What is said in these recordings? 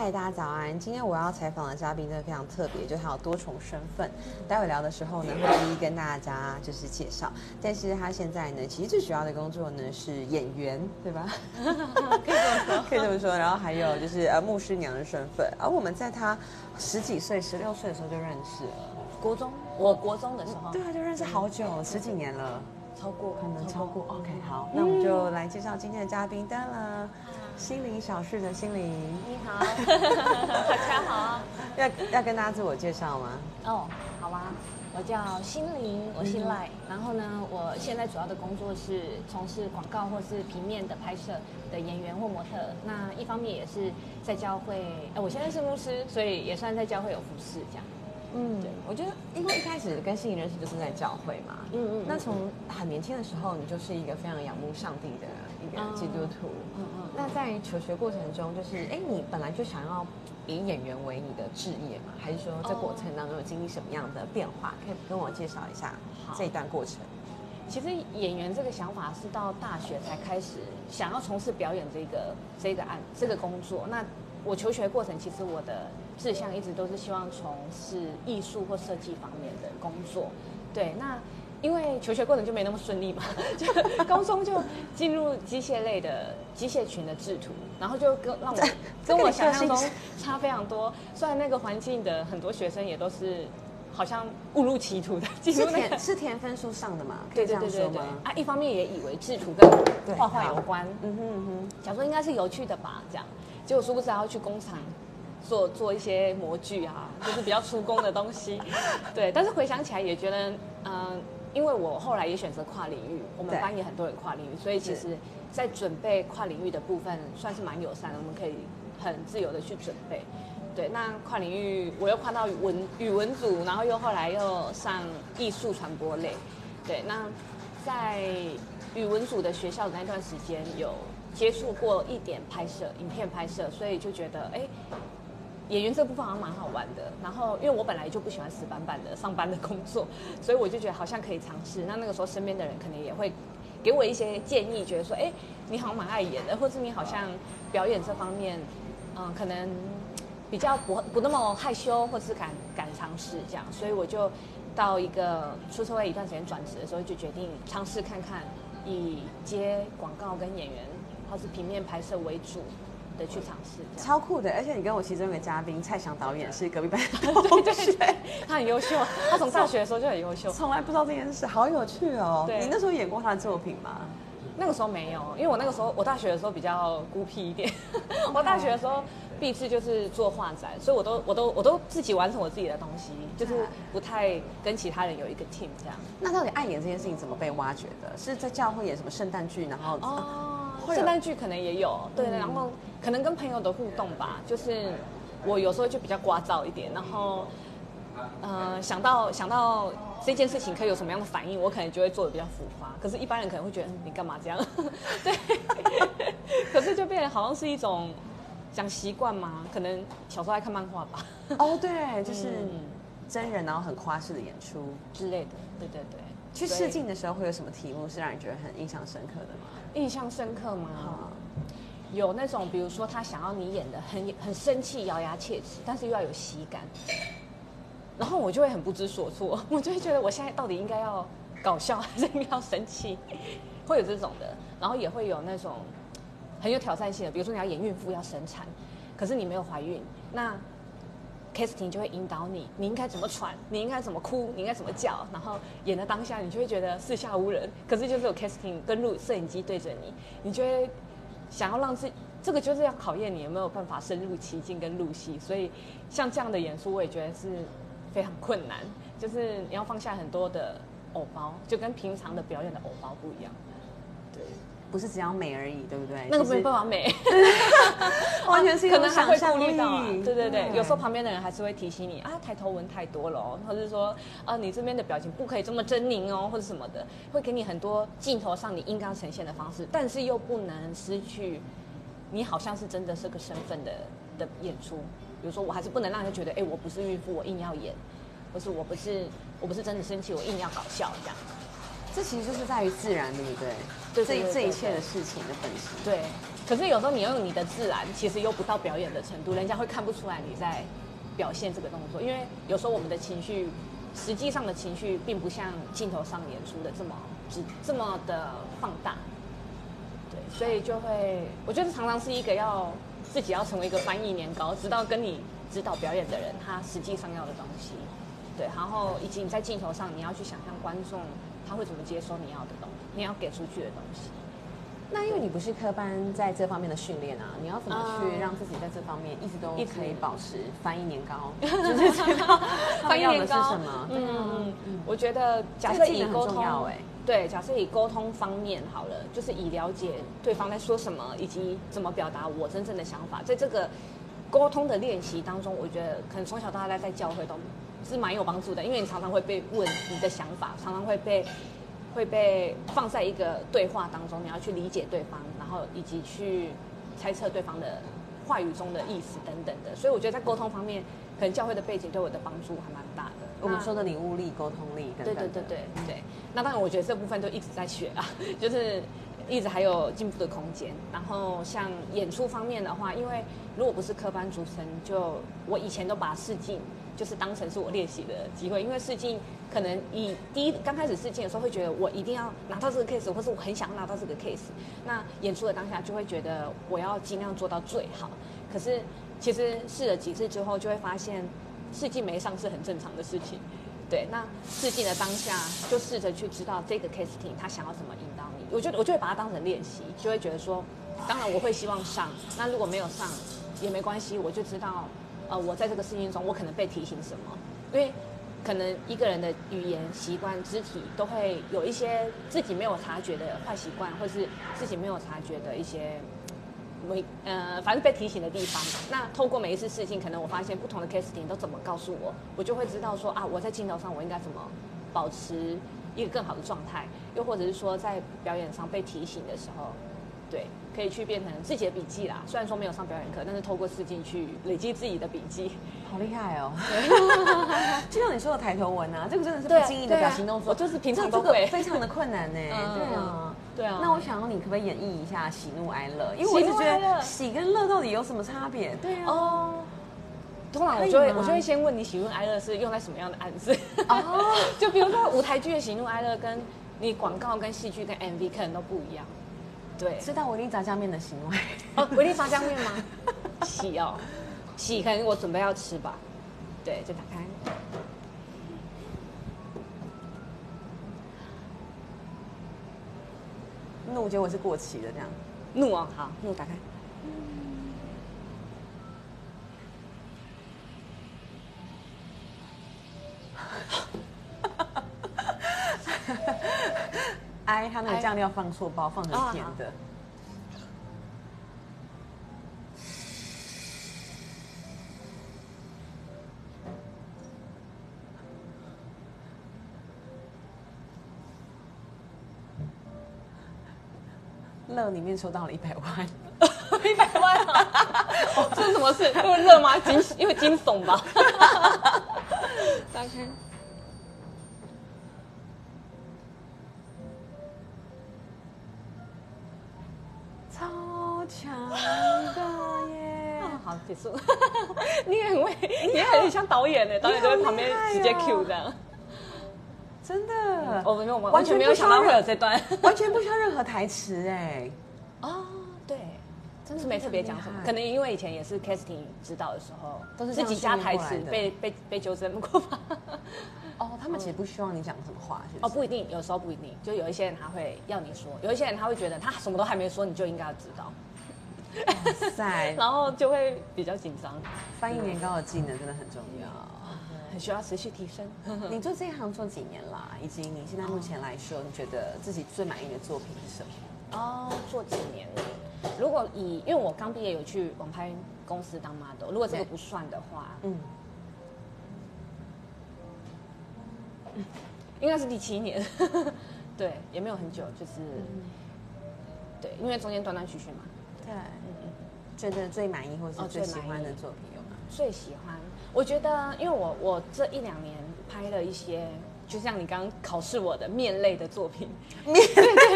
嗨，大家早安！今天我要采访的嘉宾真的非常特别，就是他有多重身份。待会聊的时候呢，会一一跟大家就是介绍。但是他现在呢，其实最主要的工作呢是演员，对吧？可以这么说，可以这么说。然后还有就是呃牧师娘的身份。而我们在他十几岁、十六岁的时候就认识了，国中，我国中的时候，对啊，就认识好久，十几年了，超过可能超过。OK，好，那我们就来介绍今天的嘉宾，丹了。心灵小事的心灵，你好，大家好，要要跟大家自我介绍吗？哦，好啊，我叫心灵，我姓赖，然后呢，我现在主要的工作是从事广告或是平面的拍摄的演员或模特，那一方面也是在教会，哎，我现在是牧师，所以也算在教会有服侍这样。嗯，对，我觉得因为一开始跟心灵认识就是在教会嘛，嗯。嗯，那从很年轻的时候，你就是一个非常仰慕上帝的一个基督徒，嗯嗯。那在求学过程中，就是哎，你本来就想要以演员为你的职业嘛？还是说在过程当中有经历什么样的变化？可以跟我介绍一下这一段过程。其实演员这个想法是到大学才开始想要从事表演这个这个案这个工作。那我求学过程，其实我的志向一直都是希望从事艺术或设计方面的工作。对，那。因为求学过程就没那么顺利嘛，就高中就进入机械类的机械群的制图，然后就跟让我跟我想象中差非常多。虽然那个环境的很多学生也都是好像误入歧途的，是填是填分数上的嘛？可以这样说吗？啊，一方面也以为制图跟画画有关，嗯哼嗯哼，想说应该是有趣的吧，这样，结果殊不知还要去工厂做做一些模具啊，就是比较出工的东西。对，但是回想起来也觉得，嗯。因为我后来也选择跨领域，我们班也很多人跨领域，所以其实，在准备跨领域的部分算是蛮友善的，我们可以很自由的去准备。对，那跨领域我又跨到文语文组，然后又后来又上艺术传播类。对，那在语文组的学校的那段时间，有接触过一点拍摄影片拍摄，所以就觉得哎。演员这部分好像蛮好玩的，然后因为我本来就不喜欢死板板的上班的工作，所以我就觉得好像可以尝试。那那个时候身边的人可能也会给我一些建议，觉得说，哎，你好像蛮爱演的，或是你好像表演这方面，嗯，可能比较不不那么害羞，或是敢敢尝试这样。所以我就到一个出社会一段时间转职的时候，就决定尝试看看，以接广告跟演员或是平面拍摄为主。的去尝试，超酷的！而且你跟我其中一个嘉宾蔡翔导演是隔壁班同学，他很优秀，他从大学的时候就很优秀，从来不知道这件事，好有趣哦！对，你那时候演过他的作品吗？那个时候没有，因为我那个时候我大学的时候比较孤僻一点，我大学的时候毕志就是做画展，所以我都我都我都自己完成我自己的东西，就是不太跟其他人有一个 team 这样。那到底爱演这件事情怎么被挖掘的？是在教会演什么圣诞剧，然后哦。圣诞剧可能也有，对，然后可能跟朋友的互动吧，就是我有时候就比较聒噪一点，然后，呃，想到想到这件事情可以有什么样的反应，我可能就会做的比较浮夸，可是一般人可能会觉得你干嘛这样，对，可是就变得好像是一种讲习惯嘛，可能小时候爱看漫画吧，哦，对，就是真人然后很夸式的演出。之类的，对对对。去试镜的时候会有什么题目是让你觉得很印象深刻的吗？印象深刻吗？有那种，比如说他想要你演的很很生气、咬牙切齿，但是又要有喜感，然后我就会很不知所措，我就会觉得我现在到底应该要搞笑还是应该要生气？会有这种的，然后也会有那种很有挑战性的，比如说你要演孕妇要生产，可是你没有怀孕，那。casting 就会引导你，你应该怎么喘，你应该怎么哭，你应该怎么叫，然后演的当下，你就会觉得四下无人。可是就是有 casting 跟录摄影机对着你，你就会想要让自这个就是要考验你有没有办法深入其境跟入戏。所以像这样的演出，我也觉得是非常困难，就是你要放下很多的偶包，就跟平常的表演的偶包不一样。对。不是只要美而已，对不对？那个没办法美，完全是 可能想象力。对对对，有时候旁边的人还是会提醒你啊，抬头纹太多了哦，或者是说啊，你这边的表情不可以这么狰狞哦，或者什么的，会给你很多镜头上你应该呈现的方式，但是又不能失去你好像是真的是个身份的的演出。比如说，我还是不能让人觉得，哎，我不是孕妇，我硬要演，或是我不是我不是真的生气，我硬要搞笑这样。这其实就是在于自然，对不对？这这一切的事情的本质。对，可是有时候你用你的自然，其实又不到表演的程度，人家会看不出来你在表现这个动作，因为有时候我们的情绪，实际上的情绪并不像镜头上演出的这么只这么的放大。对，所以就会，我觉得常常是一个要自己要成为一个翻译年糕，知道跟你指导表演的人他实际上要的东西。对，然后以及你在镜头上你要去想象观众他会怎么接收你要的东西，你要给出去的东西。那因为你不是科班在这方面的训练啊，你要怎么去让自己在这方面一直都可以保持翻译年糕？就是知道翻译年糕是什么？嗯嗯嗯。我觉得假设以沟通，哎，对，假设以沟通方面好了，就是以了解对方在说什么，以及怎么表达我真正的想法，在这个沟通的练习当中，我觉得可能从小到大在教会都是蛮有帮助的，因为你常常会被问你的想法，常常会被。会被放在一个对话当中，你要去理解对方，然后以及去猜测对方的话语中的意思等等的。所以我觉得在沟通方面，可能教会的背景对我的帮助还蛮大的。我们说的领悟力、沟通力等等。对对对对对。那当然，我觉得这部分都一直在学啊，就是一直还有进步的空间。然后像演出方面的话，因为如果不是科班出身，就我以前都把试镜就是当成是我练习的机会，因为试镜。可能以第一刚开始试镜的时候，会觉得我一定要拿到这个 case，或是我很想拿到这个 case。那演出的当下就会觉得我要尽量做到最好。可是其实试了几次之后，就会发现试镜没上是很正常的事情。对，那试镜的当下就试着去知道这个 casting 他想要怎么引导你。我就我就会把它当成练习，就会觉得说，当然我会希望上。那如果没有上也没关系，我就知道，呃，我在这个事情中我可能被提醒什么，因为。可能一个人的语言习惯、肢体都会有一些自己没有察觉的坏习惯，或是自己没有察觉的一些没呃，反正被提醒的地方。那透过每一次事情，可能我发现不同的 casting 都怎么告诉我，我就会知道说啊，我在镜头上我应该怎么保持一个更好的状态，又或者是说在表演上被提醒的时候，对。可以去变成自己的笔记啦，虽然说没有上表演课，但是透过试镜去累积自己的笔记，好厉害哦！就像你说的抬头纹啊，这个真的是不经意的表情动作，就是平常都会非常的困难呢。对啊，对啊。那我想要你可不可以演绎一下喜怒哀乐？因为我一直觉得喜跟乐到底有什么差别？对啊。哦。通常我就会我就会先问你喜怒哀乐是用在什么样的案子？哦。就比如说舞台剧的喜怒哀乐，跟你广告、跟戏剧、跟 MV 可能都不一样。对，吃到维力炸酱面的行为哦，维力炸酱面吗？喜哦，喜，可能我准备要吃吧。对，就打开。怒，结果是过期的这样。怒哦，好，怒打开。哎，他那个酱料放错包，放成甜的。乐里面抽到了一百万，一百万啊！这是什么事？因为乐吗？惊，因为惊悚吧？打开。结束。你也很会，你也很像导演呢。导演就在旁边直接 Q 这样。真的，我没有完全没有想到会有这段，完全不需要任何台词哎。哦，对，真的是没特别讲什么。可能因为以前也是 casting 指导的时候，都是自己加台词，被被被纠正过吧。哦，他们其实不希望你讲什么话，哦，不一定，有时候不一定，就有一些人他会要你说，有一些人他会觉得他什么都还没说，你就应该要知道。哇塞，然后就会比较紧张。翻译年糕的技能真的很重要，很需要持续提升。你做这一行做几年啦？以及你现在目前来说，你觉得自己最满意的作品是什么？哦，做几年？如果以因为我刚毕业有去网拍公司当 model，如果这个不算的话，嗯，应该是第七年。对，也没有很久，就是对，因为中间断断续续嘛。对，嗯嗯，觉得最满意或是最喜欢的作品有吗？最喜欢，我觉得，因为我我这一两年拍了一些，就像你刚刚考试我的面类的作品，面 对对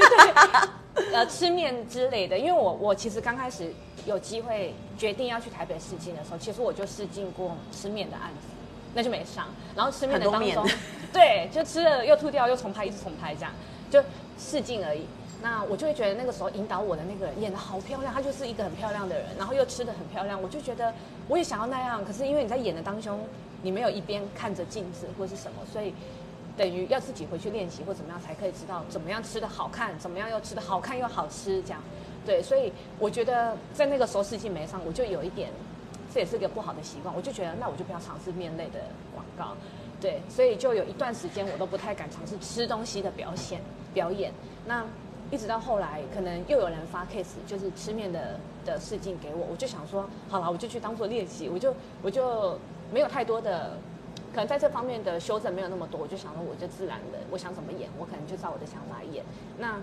对，呃吃面之类的，因为我我其实刚开始有机会决定要去台北试镜的时候，其实我就试镜过吃面的案子，那就没上。然后吃面的当中，对，就吃了又吐掉又重拍，一直重拍这样，就试镜而已。那我就会觉得那个时候引导我的那个人演的好漂亮，她就是一个很漂亮的人，然后又吃的很漂亮，我就觉得我也想要那样。可是因为你在演的当中，你没有一边看着镜子或是什么，所以等于要自己回去练习或怎么样才可以知道怎么样吃的好看，怎么样又吃的好看又好吃这样。对，所以我觉得在那个时候试镜没上，我就有一点，这也是个不好的习惯，我就觉得那我就不要尝试面类的广告。对，所以就有一段时间我都不太敢尝试吃东西的表现表演。那一直到后来，可能又有人发 case，就是吃面的的试镜给我，我就想说，好了，我就去当做练习，我就我就没有太多的，可能在这方面的修正没有那么多，我就想说，我就自然的，我想怎么演，我可能就照我的想法演。那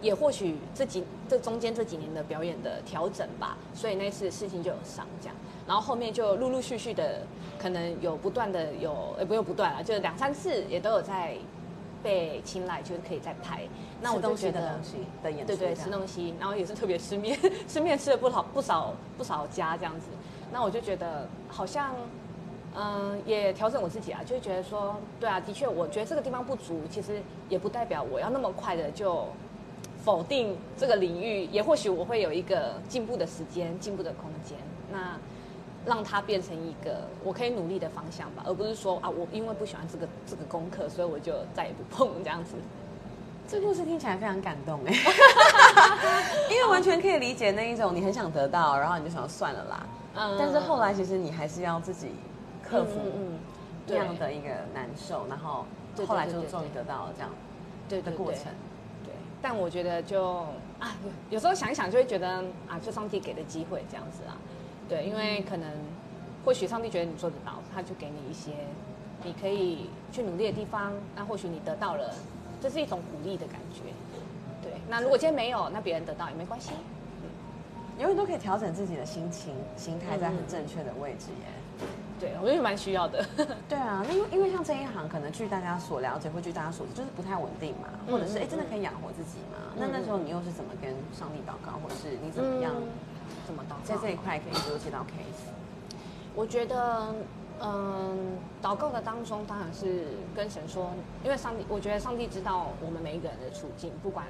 也或许这几这中间这几年的表演的调整吧，所以那次事情就有上这样，然后后面就陆陆续续的，可能有不断的有，呃不用不断了，就两三次也都有在。被青睐就是可以再拍，那我就觉得的演对对吃东西，然后也是特别吃面，吃面吃了不少不少不少家这样子，那我就觉得好像嗯也调整我自己啊，就觉得说对啊，的确我觉得这个地方不足，其实也不代表我要那么快的就否定这个领域，也或许我会有一个进步的时间，进步的空间。那。让它变成一个我可以努力的方向吧，而不是说啊，我因为不喜欢这个这个功课，所以我就再也不碰这样子。这故事听起来非常感动哎，因为完全可以理解那一种你很想得到，然后你就想算了啦。嗯。但是后来其实你还是要自己克服这样的一个难受，然后后来就终于得到了这样对的过程。对。但我觉得就啊，有时候想一想就会觉得啊，就上帝给的机会这样子啊。对，因为可能，或许上帝觉得你做得到，他就给你一些你可以去努力的地方。那或许你得到了，这是一种鼓励的感觉。对，那如果今天没有，那别人得到也没关系。嗯，永远都可以调整自己的心情、心态在很正确的位置耶。对，我觉得蛮需要的。对啊，那因为因为像这一行，可能据大家所了解，或据大家所知，就是不太稳定嘛，或者是哎，真的可以养活自己吗？那那时候你又是怎么跟上帝祷告，或是你怎么样？怎么祷告？在这一块可以多接到 case。我觉得，嗯，祷告的当中当然是跟神说，因为上帝，我觉得上帝知道我们每一个人的处境，不管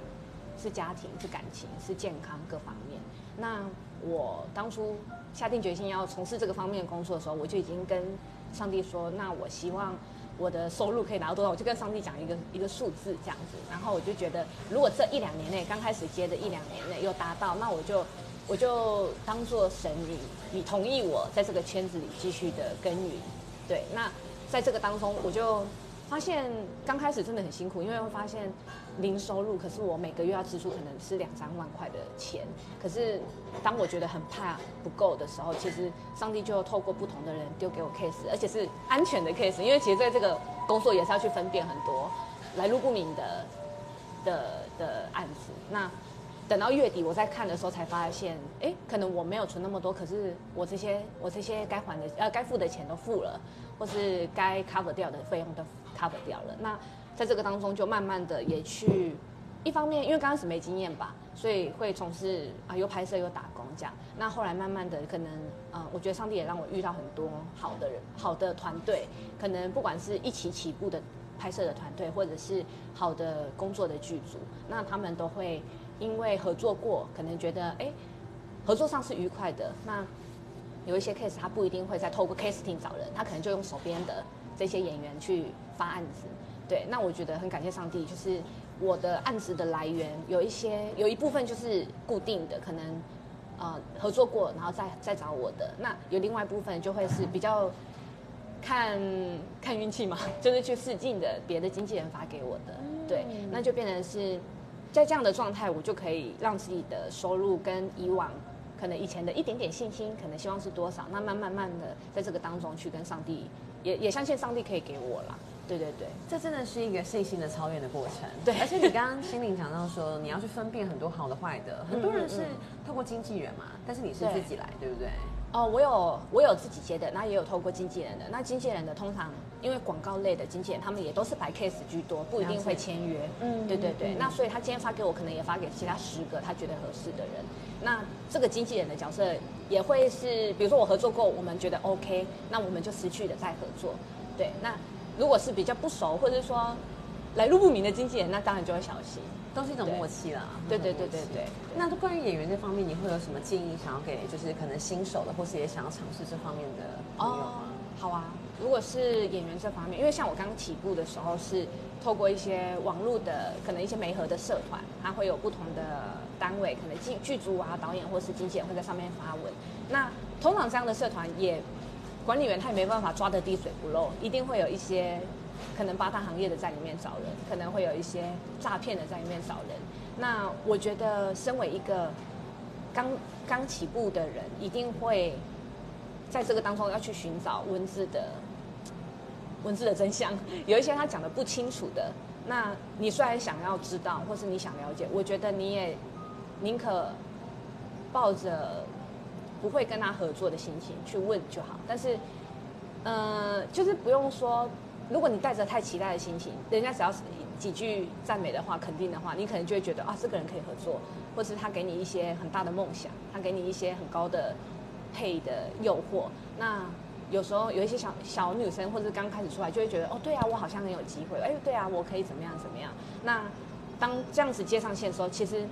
是家庭、是感情、是健康各方面。那我当初下定决心要从事这个方面的工作的时候，我就已经跟上帝说，那我希望我的收入可以拿到多少，我就跟上帝讲一个一个数字这样子。然后我就觉得，如果这一两年内刚开始接的一两年内又达到，那我就。我就当做神，你你同意我在这个圈子里继续的耕耘，对。那在这个当中，我就发现刚开始真的很辛苦，因为会发现零收入，可是我每个月要支出可能是两三万块的钱。可是当我觉得很怕不够的时候，其实上帝就透过不同的人丢给我 case，而且是安全的 case，因为其实在这个工作也是要去分辨很多来路不明的的的案子。那等到月底我在看的时候，才发现，哎，可能我没有存那么多，可是我这些我这些该还的呃该付的钱都付了，或是该 cover 掉的费用都 cover 掉了。那在这个当中，就慢慢的也去，一方面因为刚开始没经验吧，所以会从事啊又拍摄又打工这样。那后来慢慢的，可能呃，我觉得上帝也让我遇到很多好的人、好的团队，可能不管是一起起步的拍摄的团队，或者是好的工作的剧组，那他们都会。因为合作过，可能觉得哎，合作上是愉快的。那有一些 case，他不一定会再透过 casting 找人，他可能就用手边的这些演员去发案子。对，那我觉得很感谢上帝，就是我的案子的来源有一些，有一部分就是固定的，可能呃合作过，然后再再找我的。那有另外一部分就会是比较看看运气嘛，就是去试镜的别的经纪人发给我的。对，那就变成是。在这样的状态，我就可以让自己的收入跟以往可能以前的一点点信心，可能希望是多少，那慢慢慢的在这个当中去跟上帝，也也相信上帝可以给我啦。对对对，这真的是一个信心的超越的过程。对，而且你刚刚心灵讲到说，你要去分辨很多好的坏的，很多人是透过经纪人嘛，但是你是自己来，对不对？哦，我有我有自己接的，那也有透过经纪人的。那经纪人的通常因为广告类的经纪人，他们也都是白 case 居多，不一定会签约。嗯，对对对。那所以他今天发给我，可能也发给其他十个他觉得合适的人。那这个经纪人的角色也会是，比如说我合作过，我们觉得 OK，那我们就持续的再合作。对，那如果是比较不熟，或者说来路不明的经纪人，那当然就会小心。都是一种默契啦。对对对对对。那关于演员这方面，你会有什么建议想要给，就是可能新手的，或是也想要尝试这方面的朋友吗？好啊，如果是演员这方面，因为像我刚起步的时候，是透过一些网络的，可能一些媒合的社团，它会有不同的单位，可能剧剧组啊、导演或是经纪人会在上面发文。那通常这样的社团也管理员他也没办法抓得滴水不漏，一定会有一些。可能八大行业的在里面找人，可能会有一些诈骗的在里面找人。那我觉得，身为一个刚刚起步的人，一定会在这个当中要去寻找文字的文字的真相。有一些他讲的不清楚的，那你虽然想要知道，或是你想了解，我觉得你也宁可抱着不会跟他合作的心情去问就好。但是，呃，就是不用说。如果你带着太期待的心情，人家只要几句赞美的话、肯定的话，你可能就会觉得啊，这个人可以合作，或是他给你一些很大的梦想，他给你一些很高的配的诱惑。那有时候有一些小小女生或者刚开始出来，就会觉得哦，对啊，我好像很有机会，哎，对啊，我可以怎么样怎么样。那当这样子接上线的时候，其实，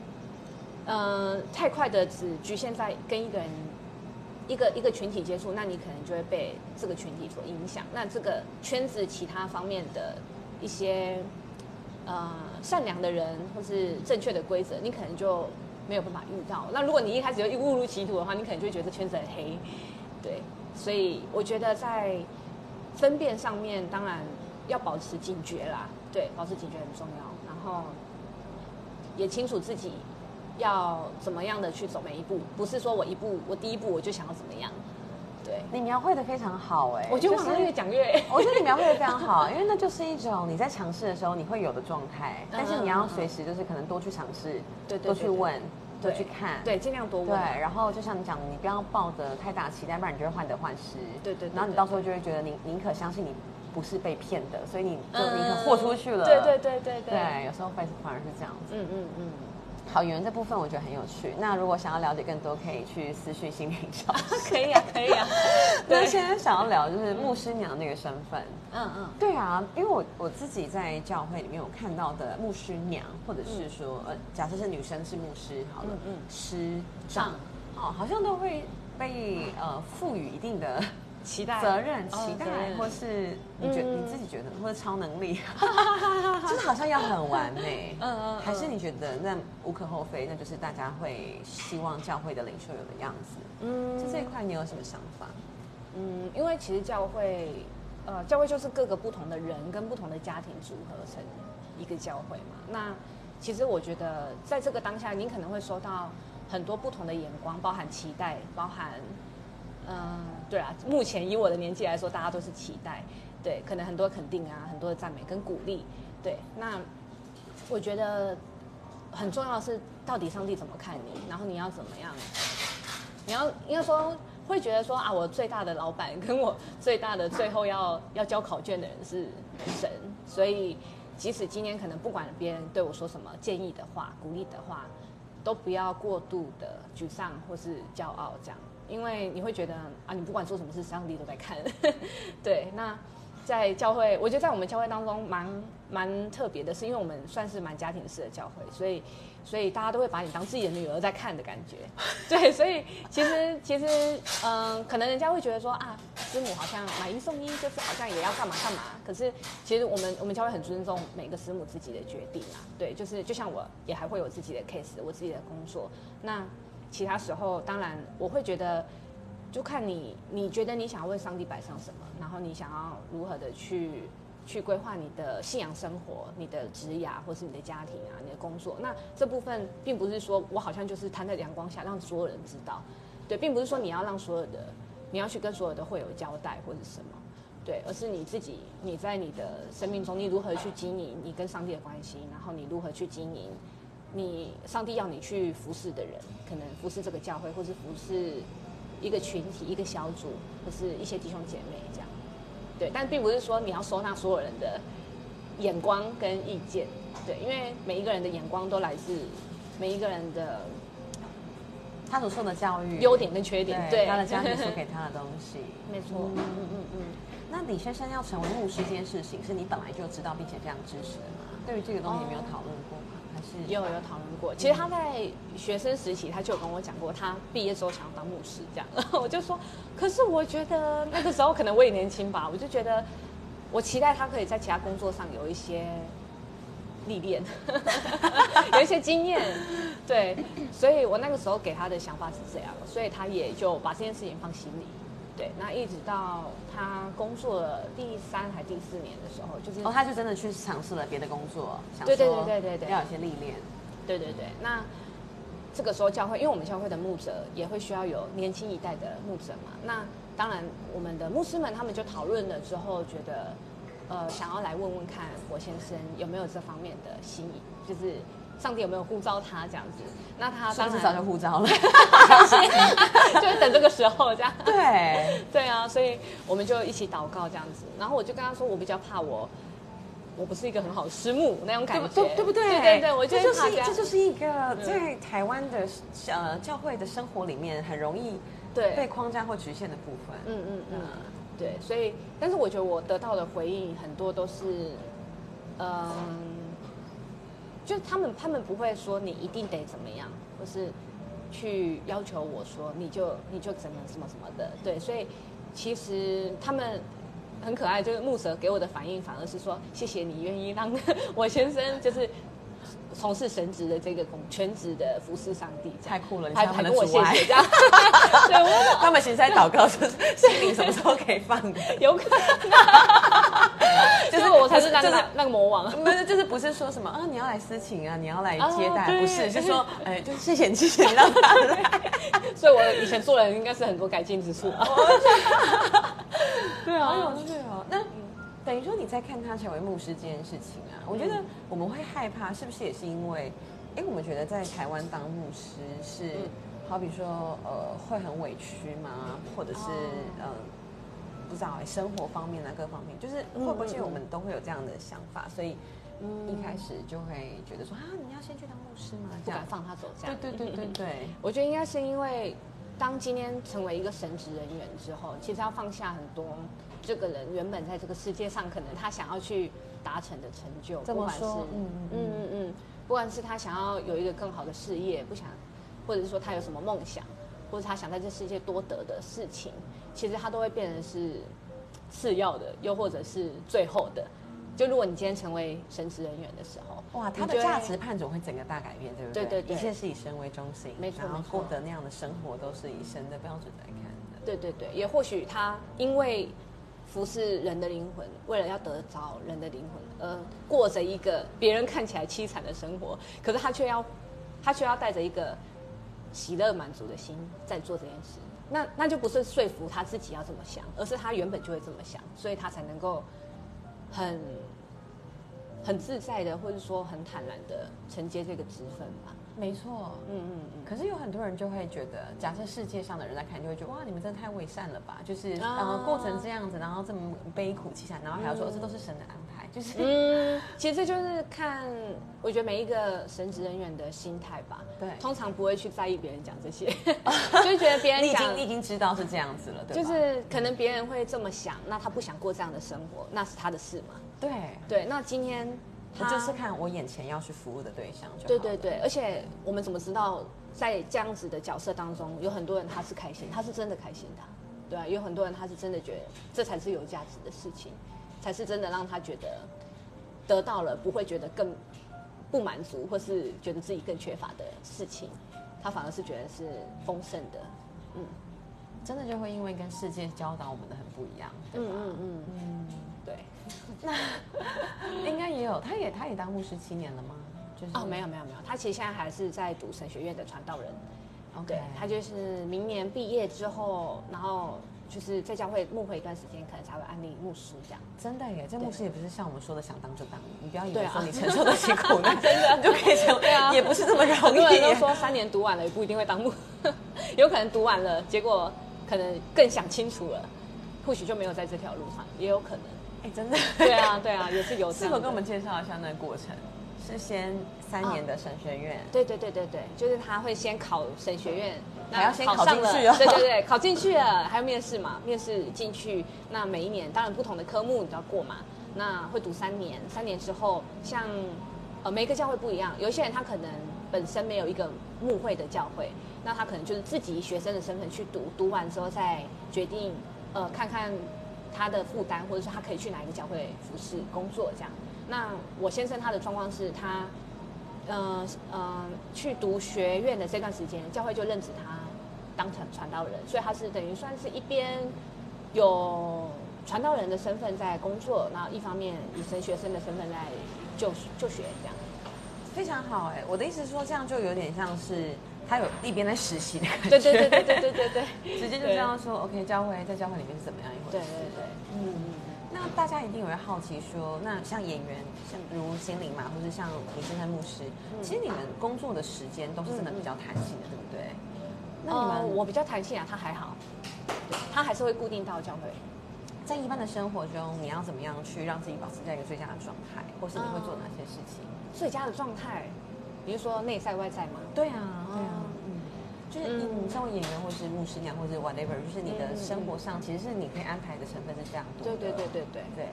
呃，太快的只局限在跟一个人。一个一个群体接触，那你可能就会被这个群体所影响。那这个圈子其他方面的一些呃善良的人或是正确的规则，你可能就没有办法遇到。那如果你一开始就误入歧途的话，你可能就会觉得圈子很黑。对，所以我觉得在分辨上面，当然要保持警觉啦。对，保持警觉很重要。然后也清楚自己。要怎么样的去走每一步？不是说我一步，我第一步我就想要怎么样。对你描绘的非常好哎，我觉得好像越讲越，我觉得你描绘的非常好，因为那就是一种你在尝试的时候你会有的状态，但是你要随时就是可能多去尝试，对，多去问，多去看，对，尽量多问。对，然后就像你讲，你不要抱着太大期待，不然你就会患得患失。对对。然后你到时候就会觉得，宁宁可相信你不是被骗的，所以你就宁可豁出去了。对对对对对。对，有时候反反而是这样子。嗯嗯嗯。好，语言这部分我觉得很有趣。那如果想要了解更多，可以去私讯心灵 小可以啊，可以啊。那现在想要聊就是牧师娘那个身份。嗯嗯。对啊，因为我我自己在教会里面有看到的牧师娘，或者是说呃，假设是女生是牧师，好了，嗯，师长，哦，好像都会被呃赋予一定的。期待。责任，期待，或是你觉你自己觉得，或者超能力，就是好像要很完美，嗯嗯，还是你觉得那无可厚非，那就是大家会希望教会的领袖有的样子，嗯，就这一块你有什么想法？嗯，因为其实教会，呃，教会就是各个不同的人跟不同的家庭组合成一个教会嘛。那其实我觉得在这个当下，您可能会收到很多不同的眼光，包含期待，包含。嗯，对啊，目前以我的年纪来说，大家都是期待，对，可能很多肯定啊，很多的赞美跟鼓励，对。那我觉得很重要的是，到底上帝怎么看你，然后你要怎么样？你要应该说会觉得说啊，我最大的老板跟我最大的最后要 要交考卷的人是神，所以即使今天可能不管别人对我说什么建议的话、鼓励的话，都不要过度的沮丧或是骄傲这样。因为你会觉得啊，你不管做什么事，上帝都在看。对，那在教会，我觉得在我们教会当中蛮蛮特别的，是因为我们算是蛮家庭式的教会，所以所以大家都会把你当自己的女儿在看的感觉。对，所以其实其实嗯，可能人家会觉得说啊，师母好像买一送一，就是好像也要干嘛干嘛。可是其实我们我们教会很尊重每个师母自己的决定啊。对，就是就像我也还会有自己的 case，我自己的工作。那其他时候，当然我会觉得，就看你，你觉得你想要为上帝摆上什么，然后你想要如何的去去规划你的信仰生活、你的职涯，或是你的家庭啊、你的工作。那这部分并不是说我好像就是摊在阳光下让所有人知道，对，并不是说你要让所有的你要去跟所有的会友交代或者什么，对，而是你自己你在你的生命中，你如何去经营你跟上帝的关系，然后你如何去经营。你上帝要你去服侍的人，可能服侍这个教会，或是服侍一个群体、一个小组，或是一些弟兄姐妹这样。对，但并不是说你要收纳所有人的眼光跟意见。对，因为每一个人的眼光都来自每一个人的他所受的教育、优点跟缺点，对他的家庭所给他的东西。没错。嗯嗯嗯嗯。那李先生要成为牧师这件事情，是你本来就知道并且非常支持的吗？对于这个东西，你没有讨论过吗？还是有有讨论过？其实他在学生时期，他就有跟我讲过，他毕业之后想要当牧师这样。然 后我就说，可是我觉得那个时候可能我也年轻吧，我就觉得我期待他可以在其他工作上有一些。历练，有一些经验，对，所以我那个时候给他的想法是这样，所以他也就把这件事情放心里，对，那一直到他工作了第三还第四年的时候，就是哦，他就真的去尝试了别的工作，对对对对对对，要有些历练，对对对，那这个时候教会，因为我们教会的牧者也会需要有年轻一代的牧者嘛，那当然我们的牧师们他们就讨论了之后，觉得。呃，想要来问问看我先生有没有这方面的心意，就是上帝有没有呼召他这样子？那他当时早就呼召了，就是等这个时候这样。对对啊，所以我们就一起祷告这样子。然后我就跟他说，我比较怕我我不是一个很好的师母那种感觉，对不对？对对对，我就就是这就是一个在台湾的呃教会的生活里面很容易对被框架或局限的部分。嗯嗯嗯。对，所以，但是我觉得我得到的回应很多都是，嗯，就他们他们不会说你一定得怎么样，或是去要求我说你就你就怎么什么什么的。对，所以其实他们很可爱，就是木蛇给我的反应反而是说谢谢你愿意让我先生就是。从事神职的这个工，全职的服侍上帝，太酷了！你还还跟我谢谢这样。他们其实在祷告，就 是心灵什么时候可以放？有可能，就是我才是那个那个魔王。不是，就是不是说什么啊？你要来私情啊？你要来接待？不是，是说哎，就是谢谢谢谢你让他来。所以我以前做人应该是很多改进之处。对啊，好有趣哦。那。等于说你在看他成为牧师这件事情啊，我觉得我们会害怕，是不是也是因为，哎，我们觉得在台湾当牧师是，好比说呃会很委屈吗？或者是呃不知道哎生活方面啊各方面，就是会不会我们都会有这样的想法，所以一开始就会觉得说啊你要先去当牧师吗？不敢放他走这样。对对对对对，我觉得应该是因为当今天成为一个神职人员之后，其实要放下很多。这个人原本在这个世界上，可能他想要去达成的成就，不管是嗯嗯嗯嗯，不管是他想要有一个更好的事业，不想，或者是说他有什么梦想，或者他想在这世界多得的事情，其实他都会变成是次要的，又或者是最后的。就如果你今天成为神职人员的时候，哇，他的价值判准会整个大改变，对不对？对对对，一切是以神为中心，没错，然后过得那样的生活都是以神的标准来看的。对对对，也或许他因为。服侍人的灵魂，为了要得着人的灵魂，而过着一个别人看起来凄惨的生活，可是他却要，他却要带着一个喜乐满足的心在做这件事。那那就不是说服他自己要这么想，而是他原本就会这么想，所以他才能够很很自在的，或者说很坦然的承接这个职分吧。没错，嗯嗯嗯。可是有很多人就会觉得，假设世界上的人来看，就会觉得哇，你们真的太伪善了吧？就是呃，过成这样子，然后这么悲苦凄惨，然后还要说这都是神的安排，就是嗯，其实就是看，我觉得每一个神职人员的心态吧。对，通常不会去在意别人讲这些，就觉得别人讲，你已经知道是这样子了，对就是可能别人会这么想，那他不想过这样的生活，那是他的事嘛。对对，那今天。他就是看我眼前要去服务的对象就对对对，而且我们怎么知道在这样子的角色当中，有很多人他是开心，他是真的开心的，对啊，有很多人他是真的觉得这才是有价值的事情，才是真的让他觉得得到了不会觉得更不满足，或是觉得自己更缺乏的事情，他反而是觉得是丰盛的，嗯，真的就会因为跟世界教导我们的很不一样，对吧？嗯嗯嗯。那 应该也有，他也他也当牧师七年了吗？就是哦，没有没有没有，他其实现在还是在读神学院的传道人。对，他就是明年毕业之后，然后就是在教会牧会一段时间，可能才会安利牧师这样。真的耶，这牧师也不是像我们说的想当就当，你不要以为说你承受得起苦难，真 的就可以成，对啊，也不是这么容易。很多人都说三年读完了也不一定会当牧，有可能读完了，结果可能更想清楚了，或许就没有在这条路上，也有可能。哎，真的？对啊，对啊，也是有。是否跟我们介绍一下那个过程？是先三年的神学院？对对对对对，就是他会先考神学院，还要先考进去哦。对对对，考进去了还要面试嘛？面试进去，那每一年当然不同的科目你都要过嘛。那会读三年，三年之后，像呃每个教会不一样，有一些人他可能本身没有一个牧会的教会，那他可能就是自己学生的身份去读，读完之后再决定呃看看他的负担，或者说他可以去哪一个教会服侍工作这样。那我先生他的状况是他，呃呃去读学院的这段时间，教会就任职他当成传道人，所以他是等于算是一边有传道人的身份在工作，然后一方面以神学生的身份在就就学这样，非常好哎。我的意思是说，这样就有点像是他有一边在实习的感觉，对对对对对对对对，直接就这样说，OK，教会在教会里面是怎么样一回事？对对对，嗯。那大家一定也会好奇说，那像演员，像如心灵嘛，或者像李先生牧师，其实你们工作的时间都是真的比较弹性的，对不对？那你们我比较弹性啊，他还好，他还是会固定到教会。在一般的生活中，你要怎么样去让自己保持在一个最佳的状态，或是你会做哪些事情？最佳的状态，你是说内在外在吗？对啊，对啊。就是你作为演员，或是牧师娘，或者 whatever，就是你的生活上，其实是你可以安排的成分是非常多。对对对对对对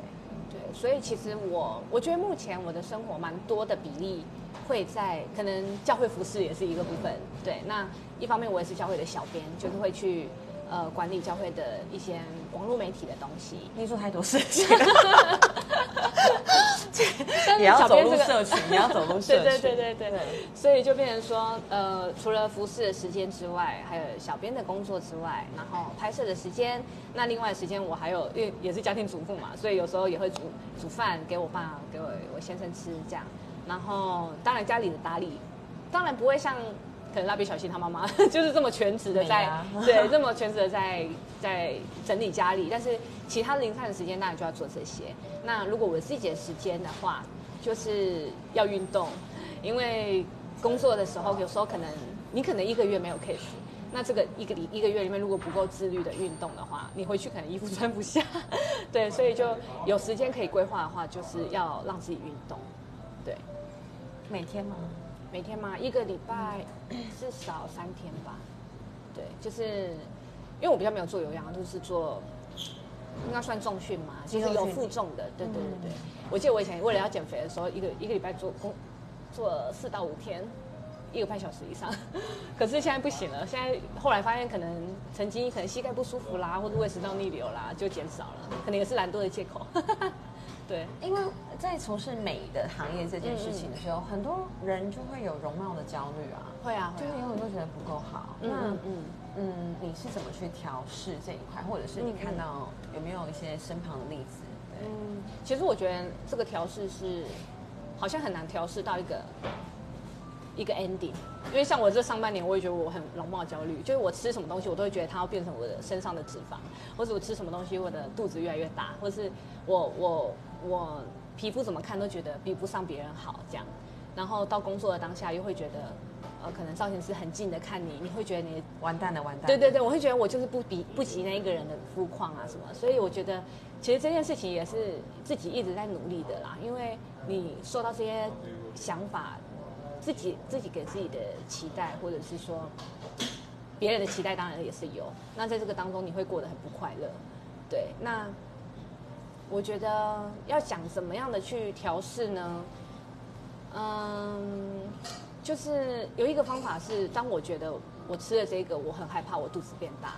对。所以其实我我觉得目前我的生活蛮多的比例会在可能教会服饰也是一个部分。对，那一方面我也是教会的小编，就是会去。呃，管理教会的一些网络媒体的东西，你做太多事。情，也要走入社群，也要走入社群，对对对对。对，所以就变成说，呃，除了服饰的时间之外，还有小编的工作之外，然后拍摄的时间，那另外时间我还有，因为也是家庭主妇嘛，所以有时候也会煮煮饭给我爸、给我我先生吃这样，然后当然家里的打理，当然不会像。可能蜡笔小新他妈妈 就是这么全职的在，对，这么全职的在在整理家里，但是其他的零散的时间当然就要做这些。那如果我自己的时间的话，就是要运动，因为工作的时候有时候可能你可能一个月没有 case，那这个一个里一个月里面如果不够自律的运动的话，你回去可能衣服穿不下，对，所以就有时间可以规划的话，就是要让自己运动，对，每天吗？每天吗？一个礼拜至少三天吧。对，就是因为我比较没有做有氧，就是做应该算重训嘛，其实有负重的。对对对对。我记得我以前为了要减肥的时候，一个一个礼拜做工做四到五天，一个半小时以上。可是现在不行了，现在后来发现可能曾经可能膝盖不舒服啦，或者胃食道逆流啦，就减少了，可能也是懒惰的借口。对，因为在从事美的行业这件事情的时候，很多人就会有容貌的焦虑啊，会啊，就是有很多觉得不够好。那嗯嗯，你是怎么去调试这一块，或者是你看到有没有一些身旁的例子？嗯，其实我觉得这个调试是好像很难调试到一个一个 ending，因为像我这上半年，我也觉得我很容貌焦虑，就是我吃什么东西，我都会觉得它要变成我的身上的脂肪，或者我吃什么东西，我的肚子越来越大，或者是我我。我皮肤怎么看都觉得比不上别人好，这样，然后到工作的当下又会觉得，呃，可能造型师很近的看你，你会觉得你完蛋了，完蛋。对对对，我会觉得我就是不比不及那一个人的肤况啊什么，所以我觉得其实这件事情也是自己一直在努力的啦，因为你受到这些想法，自己自己给自己的期待，或者是说别人的期待，当然也是有。那在这个当中，你会过得很不快乐，对，那。我觉得要讲怎么样的去调试呢？嗯，就是有一个方法是，当我觉得我吃了这个，我很害怕我肚子变大，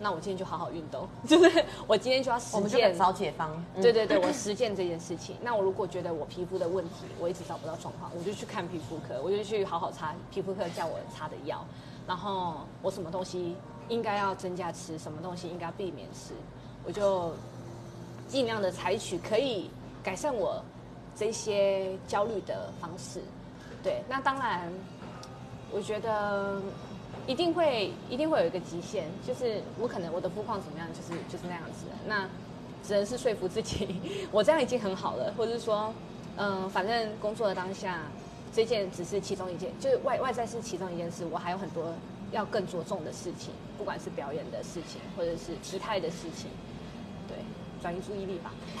那我今天就好好运动，就是我今天就要实践找解方。对对对，我实践这件事情。那我如果觉得我皮肤的问题，我一直找不到状况，我就去看皮肤科，我就去好好擦皮肤科叫我擦的药，然后我什么东西应该要增加吃，什么东西应该避免吃，我就。尽量的采取可以改善我这些焦虑的方式，对，那当然，我觉得一定会一定会有一个极限，就是我可能我的肤况怎么样，就是就是那样子，那只能是说服自己，我这样已经很好了，或者是说，嗯，反正工作的当下，这件只是其中一件，就是外外在是其中一件事，我还有很多要更着重的事情，不管是表演的事情，或者是体态的事情，转移注意力吧。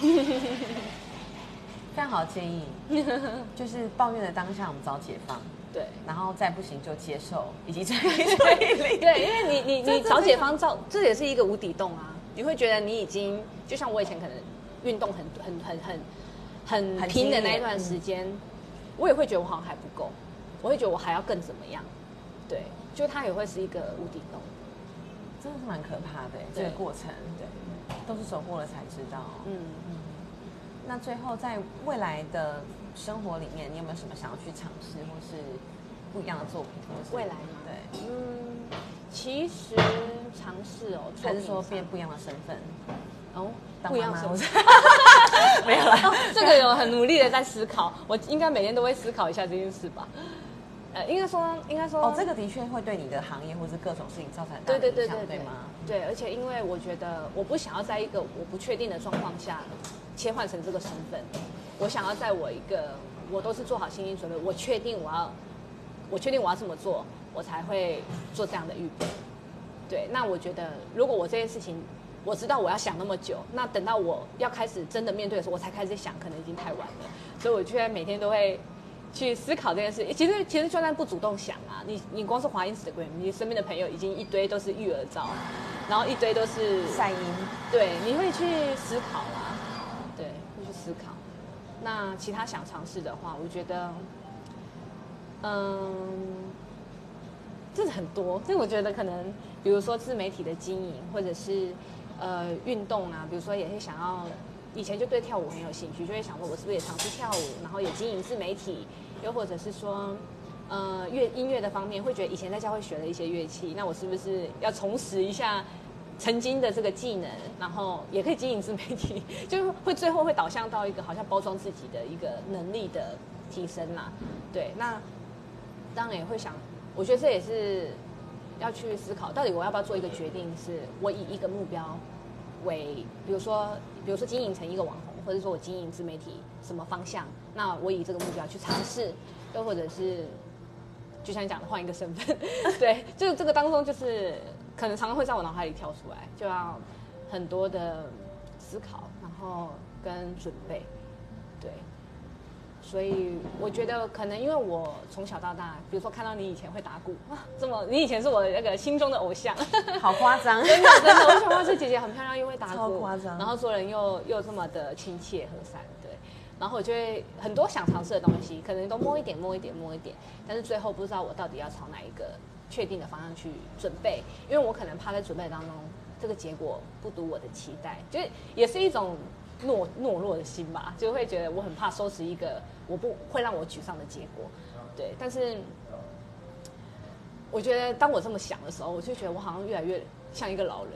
非常好的建议，就是抱怨的当下，我们找解放。对，然后再不行就接受，以及注意力。对，因为你你你找解放找，这也是一个无底洞啊！你会觉得你已经，就像我以前可能运动很很很很很拼的那一段时间，我也会觉得我好像还不够，我会觉得我还要更怎么样？对，就它也会是一个无底洞，真的是蛮可怕的这个过程。对，都是走过了才知道。嗯嗯。那最后在未来的。生活里面，你有没有什么想要去尝试，或是不一样的作品？未来吗？对，嗯，其实尝试哦，还是说变不一样的身份？哦，不一样身份，没有了。这个有很努力的在思考，我应该每天都会思考一下这件事吧。呃，应该说，应该说，哦，这个的确会对你的行业或是各种事情造成很大的影响，对吗？对，而且因为我觉得，我不想要在一个我不确定的状况下切换成这个身份。我想要在我一个，我都是做好心理准备，我确定我要，我确定我要这么做，我才会做这样的预备。对，那我觉得如果我这件事情，我知道我要想那么久，那等到我要开始真的面对的时候，我才开始想，可能已经太晚了。所以我现在每天都会去思考这件事。其实，其实就算不主动想啊，你你光是滑 Instagram，你身边的朋友已经一堆都是育儿照，然后一堆都是晒音，对，你会去思考啊，对，会去思考。那其他想尝试的话，我觉得，嗯，这是很多。这我觉得可能，比如说自媒体的经营，或者是呃运动啊，比如说也是想要，以前就对跳舞很有兴趣，就会想说，我是不是也尝试跳舞，然后也经营自媒体，又或者是说，呃乐音乐的方面，会觉得以前在家会学了一些乐器，那我是不是要重拾一下？曾经的这个技能，然后也可以经营自媒体，就会最后会导向到一个好像包装自己的一个能力的提升啦。对，那当然也会想，我觉得这也是要去思考，到底我要不要做一个决定，是我以一个目标为，比如说，比如说经营成一个网红，或者说我经营自媒体什么方向，那我以这个目标去尝试，又或者是就像你讲的换一个身份，对，就是这个当中就是。可能常常会在我脑海里跳出来，就要很多的思考，然后跟准备，对。所以我觉得可能因为我从小到大，比如说看到你以前会打鼓哇，这么你以前是我的那个心中的偶像，好夸张，真的真的，我想哇这姐姐很漂亮，又会打鼓，超夸张，然后做人又又这么的亲切和善，对。然后我就会很多想尝试的东西，可能都摸一点摸一点摸一点，但是最后不知道我到底要朝哪一个。确定的方向去准备，因为我可能怕在准备当中，这个结果不如我的期待，就是也是一种懦懦弱的心吧，就会觉得我很怕收拾一个我不会让我沮丧的结果，对。但是我觉得当我这么想的时候，我就觉得我好像越来越像一个老人，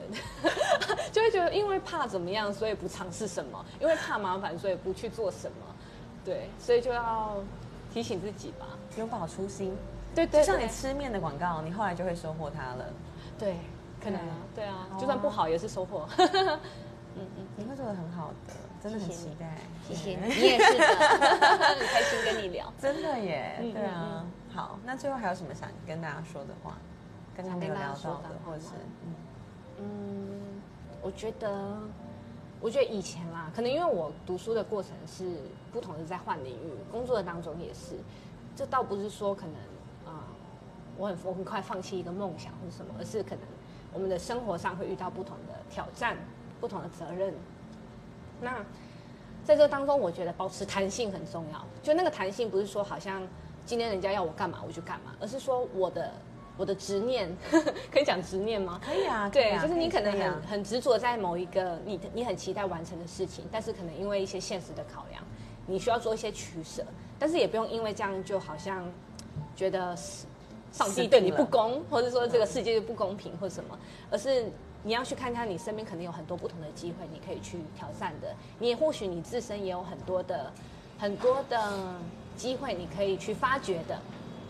就会觉得因为怕怎么样，所以不尝试什么；因为怕麻烦，所以不去做什么。对，所以就要提醒自己吧，永葆初心。对对，就像你吃面的广告，你后来就会收获它了。对，可能啊，对啊，就算不好也是收获。嗯嗯，你会做的很好的，真的很期待。谢谢你，你也是的，很开心跟你聊。真的耶，对啊。好，那最后还有什么想跟大家说的话？跟他没有聊到的，或者是嗯，我觉得，我觉得以前啦，可能因为我读书的过程是不同的，在换领域，工作的当中也是，这倒不是说可能啊。我很我很快放弃一个梦想或者什么，而是可能我们的生活上会遇到不同的挑战、不同的责任。那在这当中，我觉得保持弹性很重要。就那个弹性，不是说好像今天人家要我干嘛我就干嘛，而是说我的我的执念，可以讲执念吗？可以啊，对，就是你可能很很执着在某一个你你很期待完成的事情，但是可能因为一些现实的考量，你需要做一些取舍，但是也不用因为这样就好像觉得。上帝对你不公，或者说这个世界就不公平，或什么，而是你要去看看你身边可能有很多不同的机会，你可以去挑战的。你也或许你自身也有很多的很多的机会，你可以去发掘的。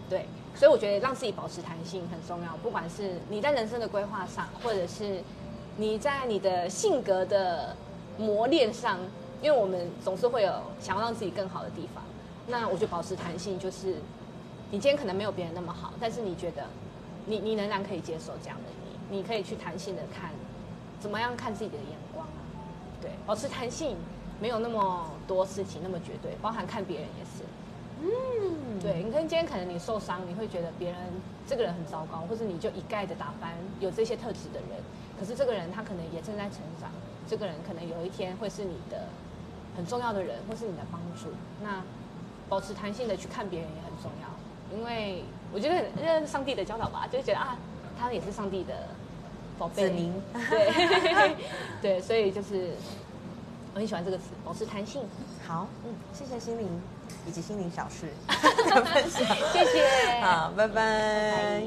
对，所以我觉得让自己保持弹性很重要。不管是你在人生的规划上，或者是你在你的性格的磨练上，因为我们总是会有想要让自己更好的地方。那我觉得保持弹性就是。你今天可能没有别人那么好，但是你觉得你你仍然可以接受这样的你，可以去弹性的看，怎么样看自己的眼光啊？对，保持弹性，没有那么多事情那么绝对，包含看别人也是。嗯，对，你看今天可能你受伤，你会觉得别人这个人很糟糕，或者你就一概的打翻有这些特质的人，可是这个人他可能也正在成长，这个人可能有一天会是你的很重要的人，或是你的帮助。那保持弹性的去看别人也很重要，因为我觉得这是上帝的教导吧，就觉得啊，他也是上帝的宝贝。对，对，所以就是我很喜欢这个词，保持弹性。好，嗯，谢谢心灵以及心灵小事的分享，谢谢，好，拜拜。